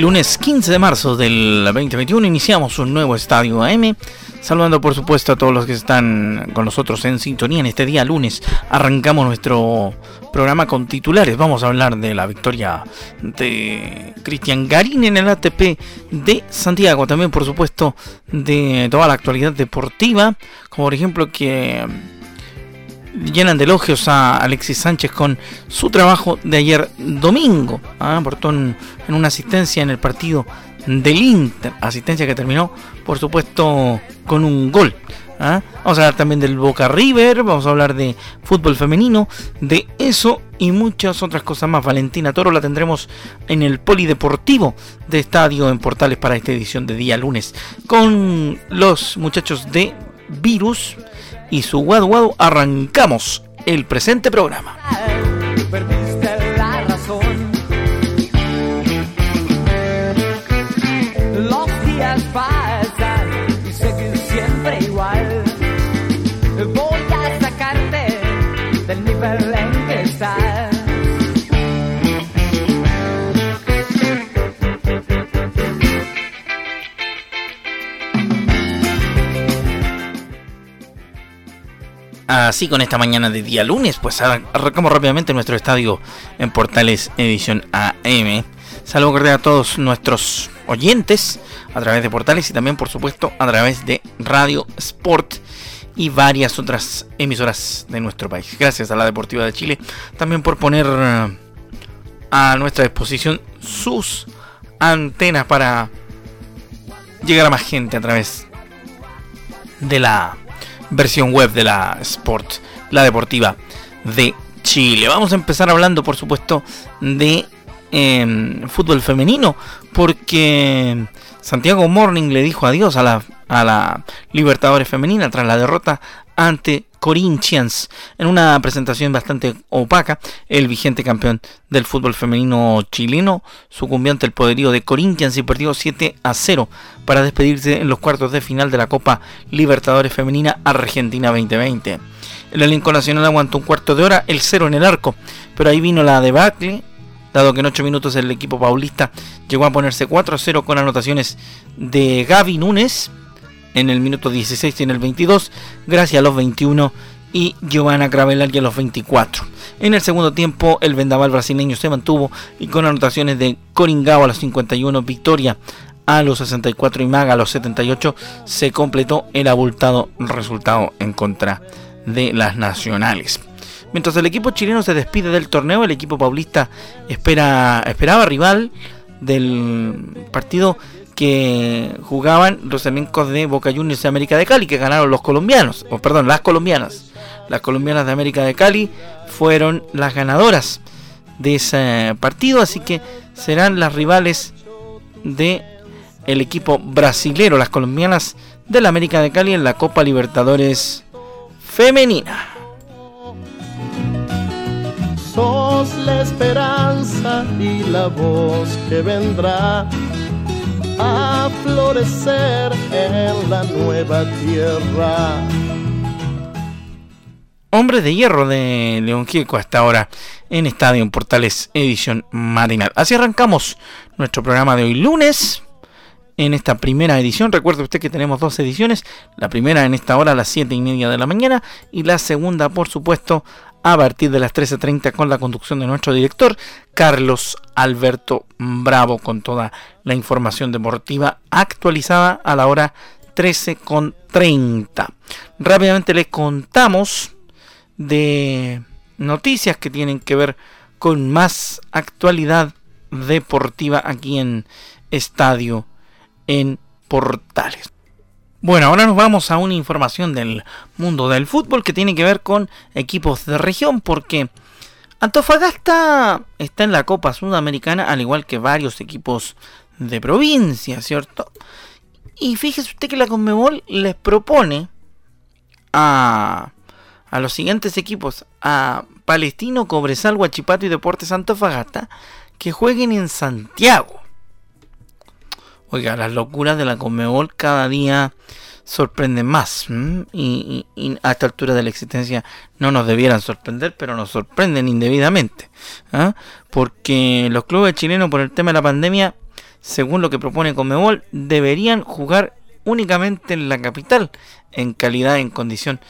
Lunes 15 de marzo del 2021 iniciamos un nuevo Estadio AM. Saludando por supuesto a todos los que están con nosotros en sintonía en este día lunes. Arrancamos nuestro programa con titulares. Vamos a hablar de la victoria de Cristian Garín en el ATP de Santiago. También por supuesto de toda la actualidad deportiva. Como por ejemplo que llenan de elogios a Alexis Sánchez con su trabajo de ayer domingo. ¿ah? Aportó en, una asistencia en el partido del Inter, asistencia que terminó, por supuesto, con un gol. ¿ah? Vamos a hablar también del Boca River, vamos a hablar de fútbol femenino, de eso y muchas otras cosas más. Valentina Toro la tendremos en el Polideportivo de Estadio en Portales para esta edición de día lunes con los muchachos de Virus y su guadu guadu arrancamos el presente programa. Así con esta mañana de día lunes, pues arrancamos rápidamente nuestro estadio en Portales Edición AM. Saludo cordial a todos nuestros oyentes a través de Portales y también por supuesto a través de Radio Sport y varias otras emisoras de nuestro país. Gracias a la Deportiva de Chile también por poner eh, a nuestra disposición sus antenas para llegar a más gente a través de la versión web de la Sport, la deportiva de Chile. Vamos a empezar hablando, por supuesto, de em, fútbol femenino, porque Santiago Morning le dijo adiós a la, a la Libertadores femenina tras la derrota ante Corinthians en una presentación bastante opaca. El vigente campeón del fútbol femenino chileno sucumbió ante el poderío de Corinthians y perdió 7 a 0 para despedirse en los cuartos de final de la Copa Libertadores Femenina Argentina 2020. El elenco nacional aguantó un cuarto de hora, el cero en el arco, pero ahí vino la debacle, dado que en 8 minutos el equipo paulista llegó a ponerse 4 a 0 con anotaciones de Gaby Núñez en el minuto 16 y en el 22, Gracia a los 21 y Giovanna Cravelar a los 24. En el segundo tiempo, el vendaval brasileño se mantuvo y con anotaciones de Coringao a los 51, Victoria a los 64 y Maga a los 78, se completó el abultado resultado en contra de las nacionales. Mientras el equipo chileno se despide del torneo, el equipo paulista espera, esperaba rival del partido que jugaban los elencos de Boca Juniors de América de Cali, que ganaron los colombianos, o perdón, las colombianas. Las colombianas de América de Cali fueron las ganadoras de ese partido, así que serán las rivales de el equipo brasilero, las colombianas de la América de Cali en la Copa Libertadores femenina. Sos la esperanza y la voz que vendrá a florecer en la nueva tierra. Hombre de Hierro de León Gieco hasta ahora en Estadio Portales Edición Marinal. Así arrancamos nuestro programa de hoy lunes. En esta primera edición, recuerde usted que tenemos dos ediciones. La primera en esta hora a las 7 y media de la mañana. Y la segunda, por supuesto, a partir de las 13.30 con la conducción de nuestro director Carlos Alberto Bravo con toda la información deportiva actualizada a la hora 13.30. Rápidamente les contamos de noticias que tienen que ver con más actualidad deportiva aquí en Estadio en Portales. Bueno, ahora nos vamos a una información del mundo del fútbol que tiene que ver con equipos de región, porque Antofagasta está en la Copa Sudamericana, al igual que varios equipos de provincia, ¿cierto? Y fíjese usted que la Conmebol les propone a, a los siguientes equipos, a Palestino, Cobresal, Huachipato y Deportes Antofagasta, que jueguen en Santiago. Oiga, las locuras de la Conmebol cada día sorprenden más. Y, a esta altura de la existencia no nos debieran sorprender, pero nos sorprenden indebidamente. ¿ah? Porque los clubes chilenos por el tema de la pandemia, según lo que propone Conmebol, deberían jugar únicamente en la capital, en calidad, en condición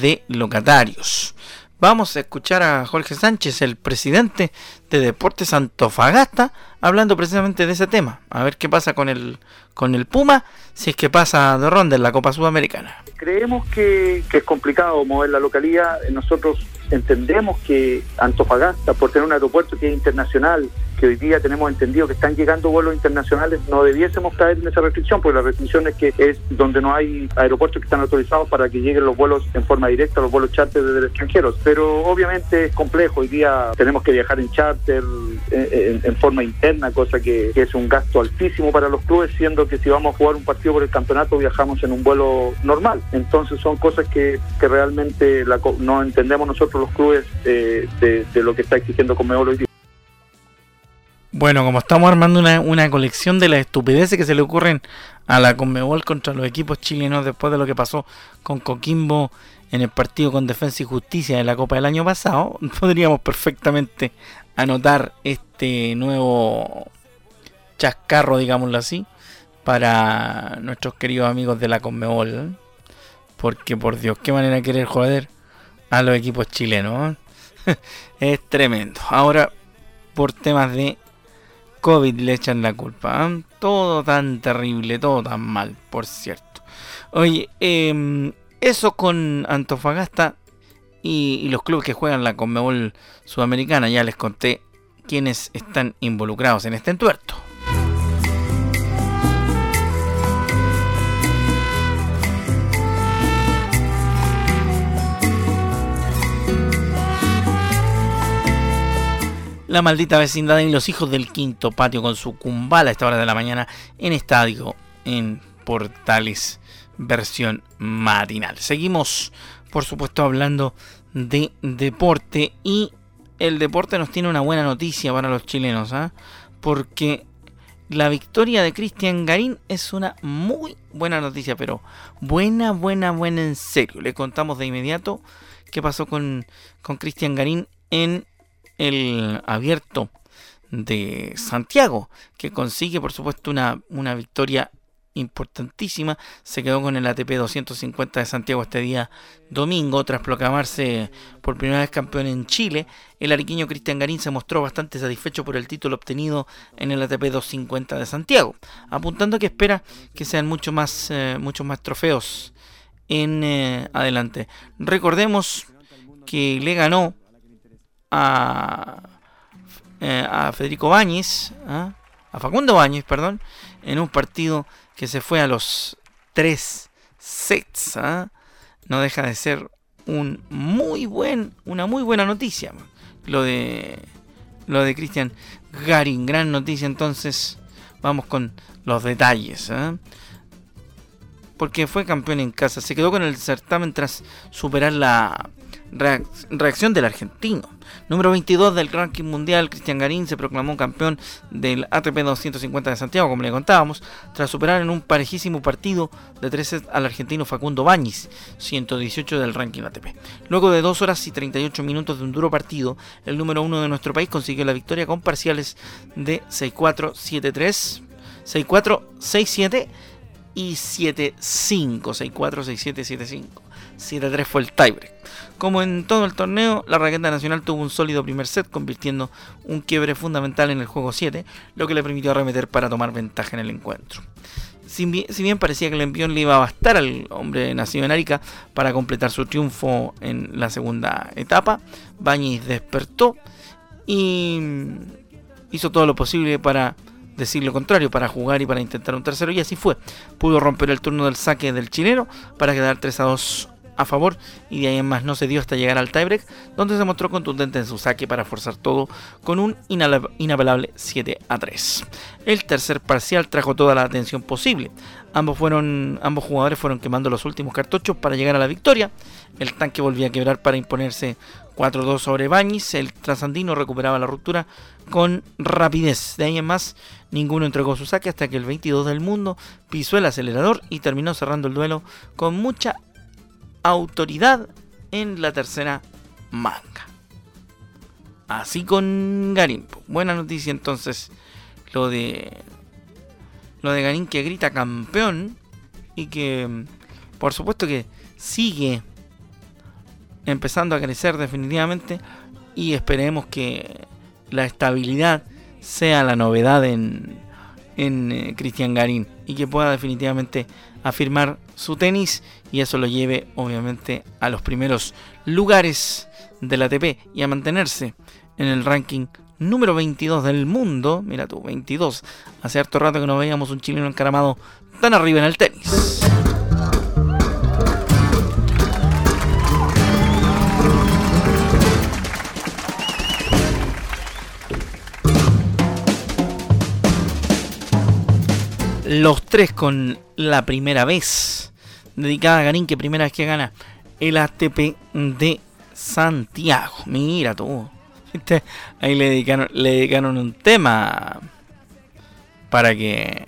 de locatarios. Vamos a escuchar a Jorge Sánchez, el presidente de Deportes Antofagasta, hablando precisamente de ese tema. A ver qué pasa con el, con el Puma, si es que pasa de ronda en la Copa Sudamericana. Creemos que, que es complicado mover la localidad. Nosotros entendemos que Antofagasta, por tener un aeropuerto que es internacional, que hoy día tenemos entendido que están llegando vuelos internacionales, no debiésemos caer en esa restricción, porque la restricción es que es donde no hay aeropuertos que están autorizados para que lleguen los vuelos en forma directa, los vuelos charter desde el extranjero. Pero obviamente es complejo, hoy día tenemos que viajar en charter en, forma interna, cosa que, es un gasto altísimo para los clubes, siendo que si vamos a jugar un partido por el campeonato viajamos en un vuelo normal. Entonces son cosas que, que realmente no entendemos nosotros los clubes de, de, lo que está exigiendo Conmebol hoy día. Bueno, como estamos armando una, colección de las estupideces que se le ocurren a la Conmebol contra los equipos chilenos después de lo que pasó con Coquimbo en el partido con Defensa y Justicia de la Copa del año pasado, podríamos perfectamente anotar este nuevo chascarro, digámoslo así, para nuestros queridos amigos de la Conmebol. Porque por Dios, qué manera querer joder a los equipos chilenos. ¿eh? es tremendo. Ahora, por temas de COVID le echan la culpa. ¿eh? Todo tan terrible, todo tan mal, por cierto. Oye, em, eso con Antofagasta y, los clubes que juegan la Conmebol Sudamericana. Ya les conté quiénes están involucrados en este entuerto. La maldita vecindad y los hijos del quinto patio con su cumbala a esta hora de la mañana en estadio en Portales versión matinal. Seguimos, por supuesto, hablando de deporte y el deporte nos tiene una buena noticia para los chilenos, ¿ah? porque la victoria de Cristian Garín es una muy buena noticia, pero buena, buena, buena en serio. Le contamos de inmediato qué pasó con Cristian Garín en el abierto de Santiago, que consigue por supuesto una, una victoria importantísima. Se quedó con el ATP 250 de Santiago este día domingo, tras proclamarse por primera vez campeón en Chile. El ariquiño Cristian Garín se mostró bastante satisfecho por el título obtenido en el ATP 250 de Santiago, apuntando que espera que sean mucho más, eh, muchos más trofeos en eh, adelante. Recordemos que le ganó a, eh, a Federico Báñez, ¿ah? a Facundo Báñez, perdón, en un partido que se fue a los tres sets. ¿ah? No deja de ser un muy buen, una muy buena noticia. Lo de lo de Cristian Garin, gran noticia. Entonces, vamos con los detalles. ¿ah? Porque fue campeón en casa, se quedó con el certamen tras superar la reacción del argentino. Número 22 del ranking mundial, Cristian Garín se proclamó campeón del ATP 250 de Santiago, como le contábamos, tras superar en un parejísimo partido de 13 al argentino Facundo Bañiz, 118 del ranking ATP. Luego de 2 horas y 38 minutos de un duro partido, el número 1 de nuestro país consiguió la victoria con parciales de 6-4, 7-3, 6-4, 6-7 y 7-5, 6-4, 6-7, 7-5. 7-3 fue el tiebreak. Como en todo el torneo, la raqueta nacional tuvo un sólido primer set, convirtiendo un quiebre fundamental en el juego 7, lo que le permitió arremeter para tomar ventaja en el encuentro. Si bien, parecía que el envión le iba a bastar al hombre nacido en Arica para completar su triunfo en la segunda etapa, Bañez despertó y hizo todo lo posible para decir lo contrario, para jugar y para intentar un tercero, y así fue. Pudo romper el turno del saque del chileno para quedar 3 a 2 a favor y de ahí en más no se dio hasta llegar al tiebreak, donde se mostró contundente en su saque para forzar todo con un inapelable 7 a 3. El tercer parcial trajo toda la atención posible. Ambos, fueron, ambos jugadores fueron quemando los últimos cartuchos para llegar a la victoria. El tanque volvía a quebrar para imponerse 4-2 sobre Bañis. El trasandino recuperaba la ruptura con rapidez. De ahí en más, ninguno entregó su saque hasta que el 22 del mundo pisó el acelerador y terminó cerrando el duelo con mucha autoridad en la tercera manga. Así con Garín. Buena noticia entonces lo de lo de Garín que grita campeón y que por supuesto que sigue empezando a crecer definitivamente y esperemos que la estabilidad sea la novedad en, en eh, Cristian Garín y que pueda definitivamente afirmar su tenis y eso lo lleve obviamente a los primeros lugares de la ATP y a mantenerse en el ranking número 22 del mundo. Mira tú, 22. Hace harto rato que no veíamos un chileno encaramado tan arriba en el tenis. Los tres con la primera vez dedicada a Garín, que primera vez que gana el ATP de Santiago. Mira tú. Ahí le dedicaron, le dedicaron un tema para que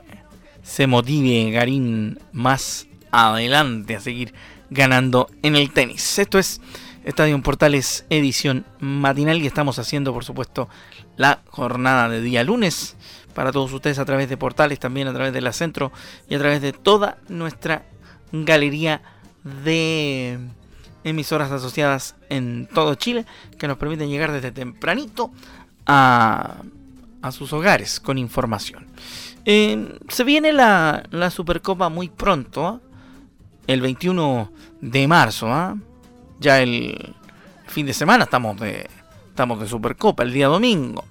se motive Garín más adelante a seguir ganando en el tenis. Esto es Estadio Portales edición matinal y estamos haciendo por supuesto la jornada de día lunes para todos ustedes a través de portales, también a través de la centro y a través de toda nuestra galería de emisoras asociadas en todo Chile que nos permiten llegar desde tempranito a, sus hogares con información. Eh, se viene la, Supercopa muy pronto, ¿ah? el 21 de marzo, ¿ah? ya el fin de semana estamos de, estamos de Supercopa, el día domingo.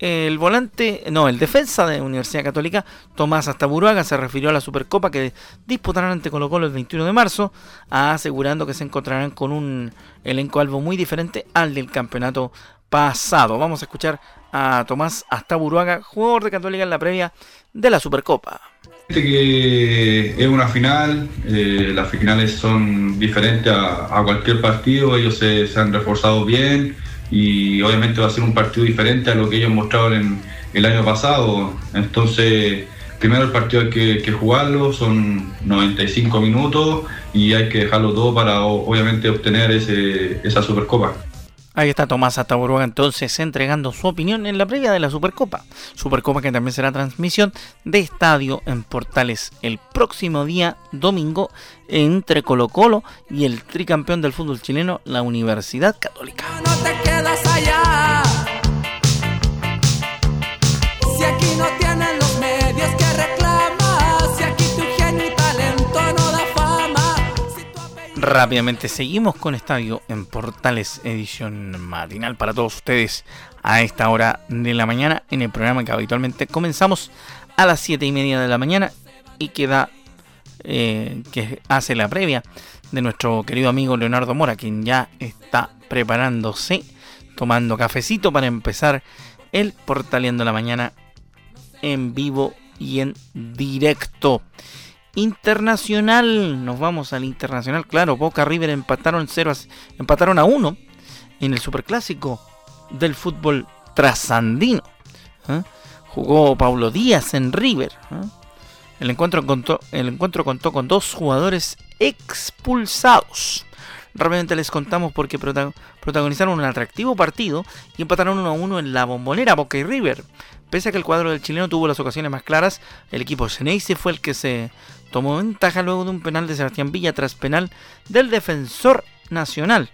El volante, no, el defensa de Universidad Católica, Tomás Astaburuaga, se refirió a la Supercopa que disputarán ante Colo Colo el 21 de marzo, asegurando que se encontrarán con un elenco algo muy diferente al del campeonato pasado. Vamos a escuchar a Tomás Astaburuaga, jugador de Católica en la previa de la Supercopa. Que es una final, eh, las finales son diferentes a, cualquier partido, ellos se, se han reforzado bien y obviamente va a ser un partido diferente a lo que ellos mostraron en el año pasado. Entonces, primero el partido hay que, jugarlo, son 95 minutos y hay que dejarlo todo para obviamente obtener ese, esa Supercopa. Ahí está Tomás Ataburuaga entonces entregando su opinión en la previa de la Supercopa. Supercopa que también será transmisión de estadio en Portales el próximo día domingo entre Colo Colo y el tricampeón del fútbol chileno, la Universidad Católica. Rápidamente seguimos con Estadio en Portales edición matinal para todos ustedes a esta hora de la mañana en el programa que habitualmente comenzamos a las 7 y media de la mañana y que da eh, que hace la previa de nuestro querido amigo Leonardo Mora quien ya está preparándose tomando cafecito para empezar el Portaleando la mañana en vivo y en directo. Internacional, nos vamos al internacional, claro, Boca River empataron 0 empataron a 1 en el superclásico del fútbol trasandino. ¿eh? Jugó Paulo Díaz en River. ¿eh? El, encuentro contó, el encuentro contó con dos jugadores expulsados. Realmente les contamos porque protagonizaron un atractivo partido y empataron 1 a 1 en la bombonera Boca y River. Pese a que el cuadro del chileno tuvo las ocasiones más claras, el equipo Ceneice fue el que se tomó ventaja luego de un penal de Sebastián Villa tras penal del defensor nacional.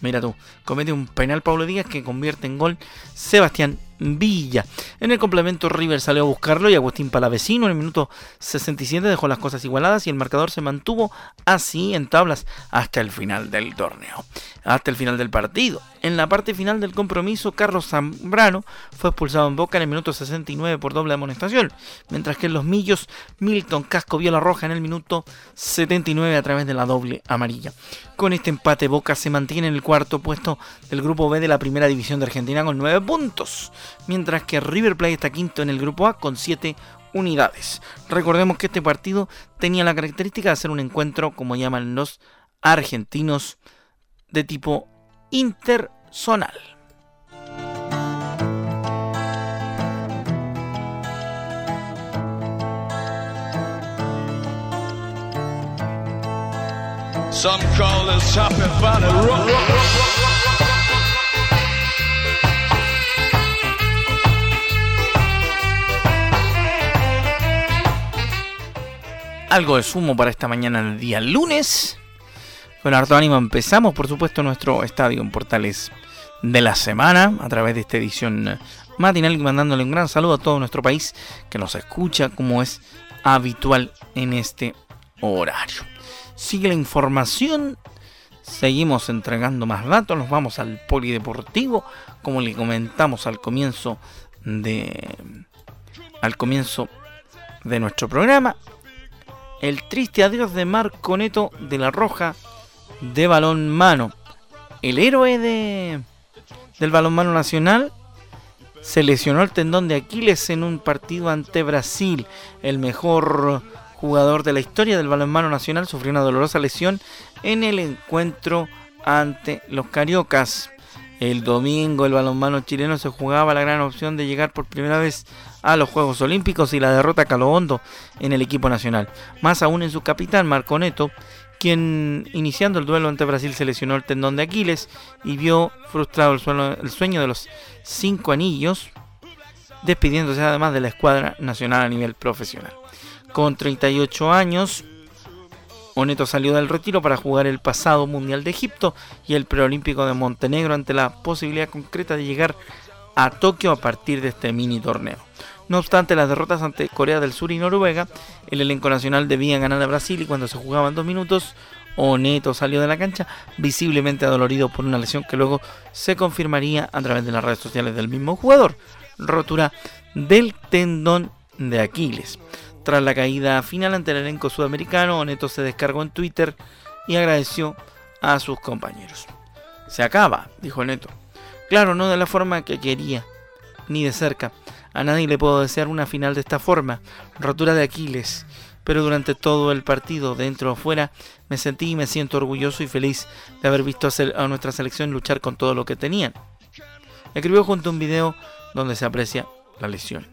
Mira tú, comete un penal Pablo Díaz que convierte en gol Sebastián Villa. En el complemento River salió a buscarlo y Agustín Palavecino en el minuto 67 dejó las cosas igualadas y el marcador se mantuvo así en tablas hasta el final del torneo, hasta el final del partido. En la parte final del compromiso, Carlos Zambrano fue expulsado en Boca en el minuto 69 por doble amonestación, mientras que en los Millos, Milton Casco vio la roja en el minuto 79 a través de la doble amarilla. Con este empate, Boca se mantiene en el cuarto puesto del grupo B de la primera división de Argentina con 9 puntos, mientras que River Plate está quinto en el grupo A con 7 unidades. Recordemos que este partido tenía la característica de ser un encuentro, como llaman los argentinos, de tipo interzonal. Some call this happy valley rock. Algo de sumo para esta mañana del día lunes. Con harto ánimo empezamos, por supuesto, nuestro estadio en Portales de la semana a través de esta edición matinal mandándole un gran saludo a todo nuestro país que nos escucha como es habitual en este horario. Sigue la información, seguimos entregando más datos, nos vamos al polideportivo, como le comentamos al comienzo de al comienzo de nuestro programa. El triste adiós de Marco Neto de la Roja de balón mano. El héroe de del balonmano nacional se lesionó el tendón de Aquiles en un partido ante Brasil. El mejor jugador de la historia del balonmano nacional sufrió una dolorosa lesión en el encuentro ante los Cariocas. El domingo el balonmano chileno se jugaba la gran opción de llegar por primera vez a los Juegos Olímpicos y la derrota caló hondo en el equipo nacional. Más aún en su capitán Marco Neto, quien iniciando el duelo ante Brasil se lesionó el tendón de Aquiles y vio frustrado el sueño de los cinco anillos, despidiéndose además de la escuadra nacional a nivel profesional. Con 38 años, Oneto salió del retiro para jugar el pasado Mundial de Egipto y el Preolímpico de Montenegro ante la posibilidad concreta de llegar a Tokio a partir de este mini torneo. No obstante las derrotas ante Corea del Sur y Noruega, el elenco nacional debía ganar a Brasil y cuando se jugaban dos minutos, Oneto salió de la cancha visiblemente adolorido por una lesión que luego se confirmaría a través de las redes sociales del mismo jugador, rotura del tendón de Aquiles. Tras la caída final ante el elenco sudamericano, Oneto se descargó en Twitter y agradeció a sus compañeros. Se acaba, dijo Neto. Claro, no de la forma que quería, ni de cerca. A nadie le puedo desear una final de esta forma, rotura de Aquiles, pero durante todo el partido, dentro o fuera, me sentí y me siento orgulloso y feliz de haber visto a nuestra selección luchar con todo lo que tenían. Escribió junto a un video donde se aprecia la lesión.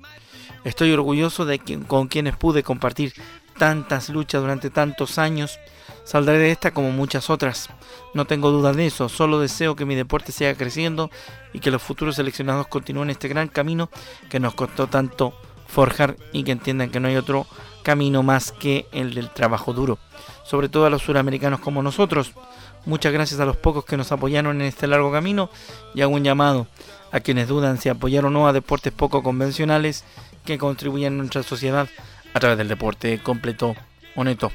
Estoy orgulloso de que, con quienes pude compartir tantas luchas durante tantos años. Saldré de esta como muchas otras. No tengo duda de eso. Solo deseo que mi deporte siga creciendo y que los futuros seleccionados continúen este gran camino que nos costó tanto forjar y que entiendan que no hay otro camino más que el del trabajo duro. Sobre todo a los suramericanos como nosotros. Muchas gracias a los pocos que nos apoyaron en este largo camino y hago un llamado a quienes dudan si apoyar o no a deportes poco convencionales que contribuyen a nuestra sociedad a través del deporte completo Oneto.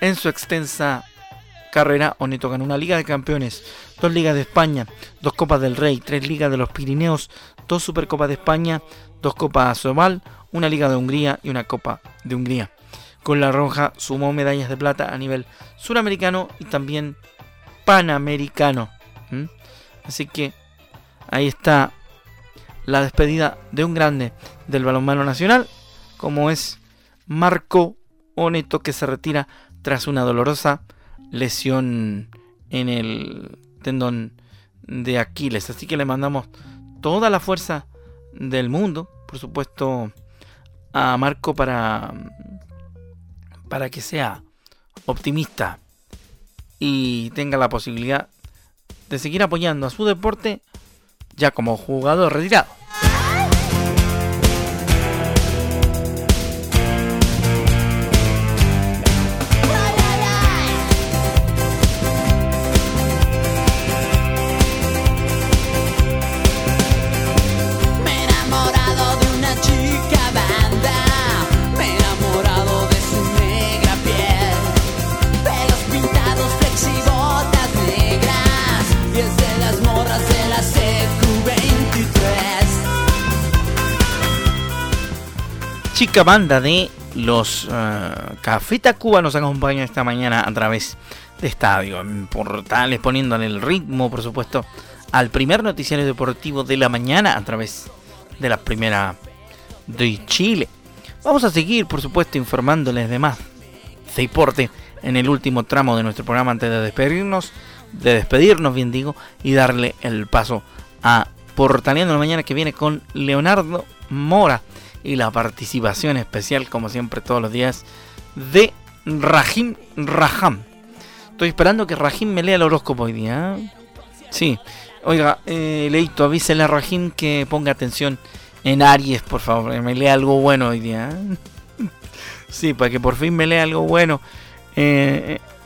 En su extensa carrera, Oneto ganó una Liga de Campeones, dos Ligas de España, dos Copas del Rey, tres Ligas de los Pirineos, dos Supercopas de España, dos Copas Sobal, una Liga de Hungría y una Copa de Hungría. Con la Roja sumó medallas de plata a nivel suramericano y también panamericano. Así que ahí está la despedida de un grande del balonmano nacional, como es Marco Oneto, que se retira tras una dolorosa lesión en el tendón de Aquiles. Así que le mandamos toda la fuerza del mundo, por supuesto, a Marco para, para que sea optimista y tenga la posibilidad de seguir apoyando a su deporte ya como jugador retirado. Chica banda de los uh, Café Tacuba nos acompaña esta mañana a través de estadio, en portales, poniéndole el ritmo, por supuesto, al primer noticiario deportivo de la mañana a través de la primera de Chile. Vamos a seguir, por supuesto, informándoles de más deporte en el último tramo de nuestro programa antes de despedirnos, de despedirnos, bien digo, y darle el paso a Portaleando la mañana que viene con Leonardo Mora y la participación especial, como siempre, todos los días, de Rahim Raham. Estoy esperando que Rahim me lea el horóscopo hoy día. ¿eh? Sí, oiga, eh, Leito, avísele a Rahim que ponga atención en Aries, por favor, me lea algo bueno hoy día. ¿eh? Sí, para que por fin me lea algo bueno.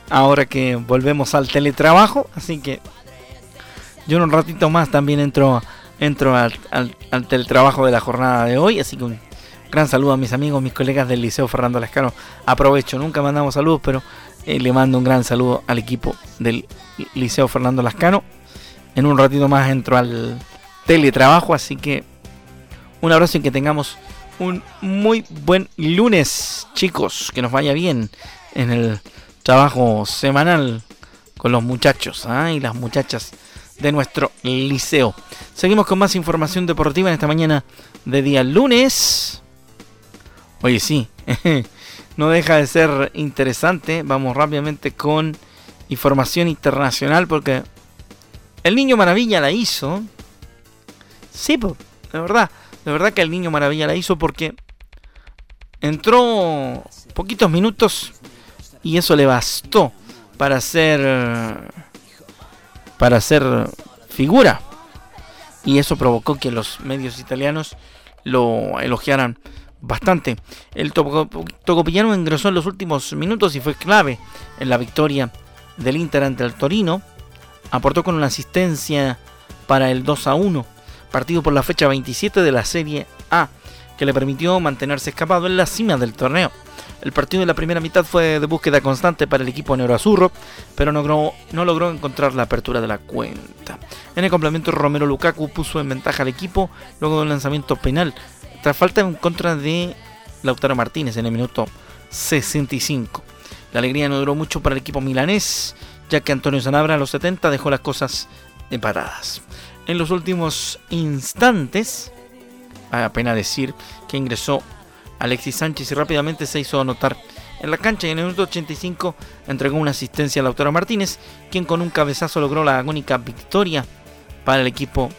Ahora que volvemos al teletrabajo, así que yo en un ratito más también entro entro al, teletrabajo de la jornada de hoy, así que un gran saludo a mis amigos, mis colegas del Liceo Fernando Lascano. Aprovecho, nunca mandamos saludos, pero eh, le mando un gran saludo al equipo del Liceo Fernando Lascano. En un ratito más entro al teletrabajo, así que un abrazo y que tengamos un muy buen lunes, chicos. Que nos vaya bien en el trabajo semanal con los muchachos ¿ah? y las muchachas de nuestro liceo. Seguimos con más información deportiva en esta mañana de día lunes. Oye, sí, no deja de ser interesante. Vamos rápidamente con información internacional porque el niño maravilla la hizo. Sí, de verdad, de verdad que el niño maravilla la hizo porque entró poquitos minutos y eso le bastó para hacer para hacer figura y eso provocó que los medios italianos lo elogiaran bastante. El Tocopillano ingresó en los últimos minutos y fue clave en la victoria del Inter ante el Torino. Aportó con una asistencia para el 2 a 1, partido por la fecha 27 de la Serie A, que le permitió mantenerse escapado en la cima del torneo. El partido de la primera mitad fue de búsqueda constante para el equipo neuroazurro, pero no logró, encontrar la apertura de la cuenta. En el complemento, Romero Lukaku puso en ventaja al equipo luego de un lanzamiento penal, tras falta en contra de Lautaro Martínez en el minuto 65. La alegría no duró mucho para el equipo milanés, ya que Antonio Zanabra a los 70 dejó las cosas empatadas. En los últimos instantes, apenas decir que ingresó Alexis Sánchez y rápidamente se hizo anotar en la cancha y en el minuto 85 entregó una asistencia a Lautaro Martínez, quien con un cabezazo logró la agónica victoria para el equipo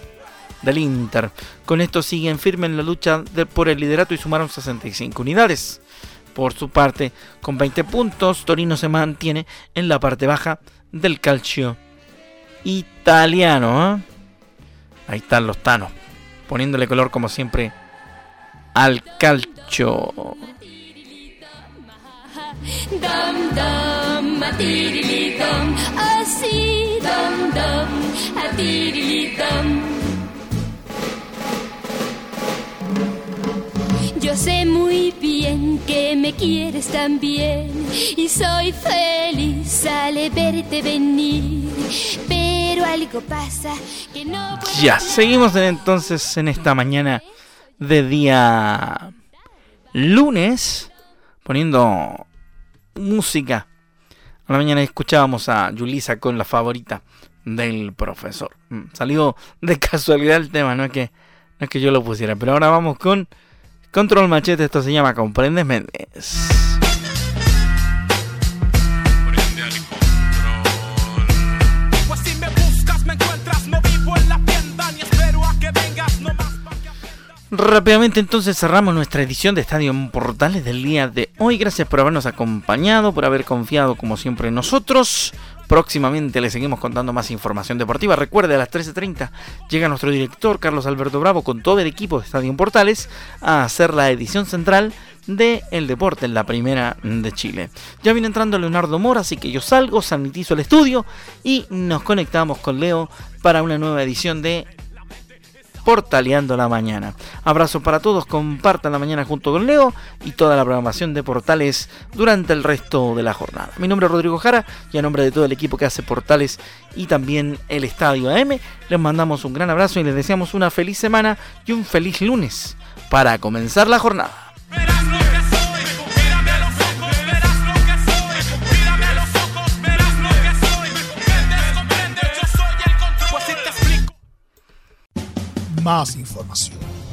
del Inter. Con esto siguen firmes en la lucha por el liderato y sumaron 65 unidades. Por su parte, con 20 puntos, Torino se mantiene en la parte baja del calcio italiano. ¿eh? Ahí están los tanos, poniéndole color como siempre al calcio. Yo sé muy bien que me quieres también y soy feliz al verte venir, pero algo pasa que no Ya, seguimos entonces en esta mañana de día lunes poniendo música. A la mañana escuchábamos a Yulisa con la favorita del profesor. Mm, salió de casualidad el tema, no es que, no es que yo lo pusiera. Pero ahora vamos con Control Machete, esto se llama Comprendes Méndez. Rápidamente entonces cerramos nuestra edición de Estadio Portales del día de hoy. Gracias por habernos acompañado, por haber confiado como siempre en nosotros. Próximamente les seguimos contando más información deportiva. Recuerde, a las 13.30 llega nuestro director Carlos Alberto Bravo con todo el equipo de Estadio Portales a hacer la edición central de El Deporte en la primera de Chile. Ya viene entrando Leonardo Mora, así que yo salgo, sanitizo el estudio y nos conectamos con Leo para una nueva edición de Portaleando la Mañana. Abrazo para todos, compartan la mañana junto con Leo y toda la programación de Portales durante el resto de la jornada. Mi nombre es Rodrigo Jara y a nombre de todo el equipo que hace Portales y también el Estadio AM, les mandamos un gran abrazo y les deseamos una feliz semana y un feliz lunes para comenzar la jornada. más información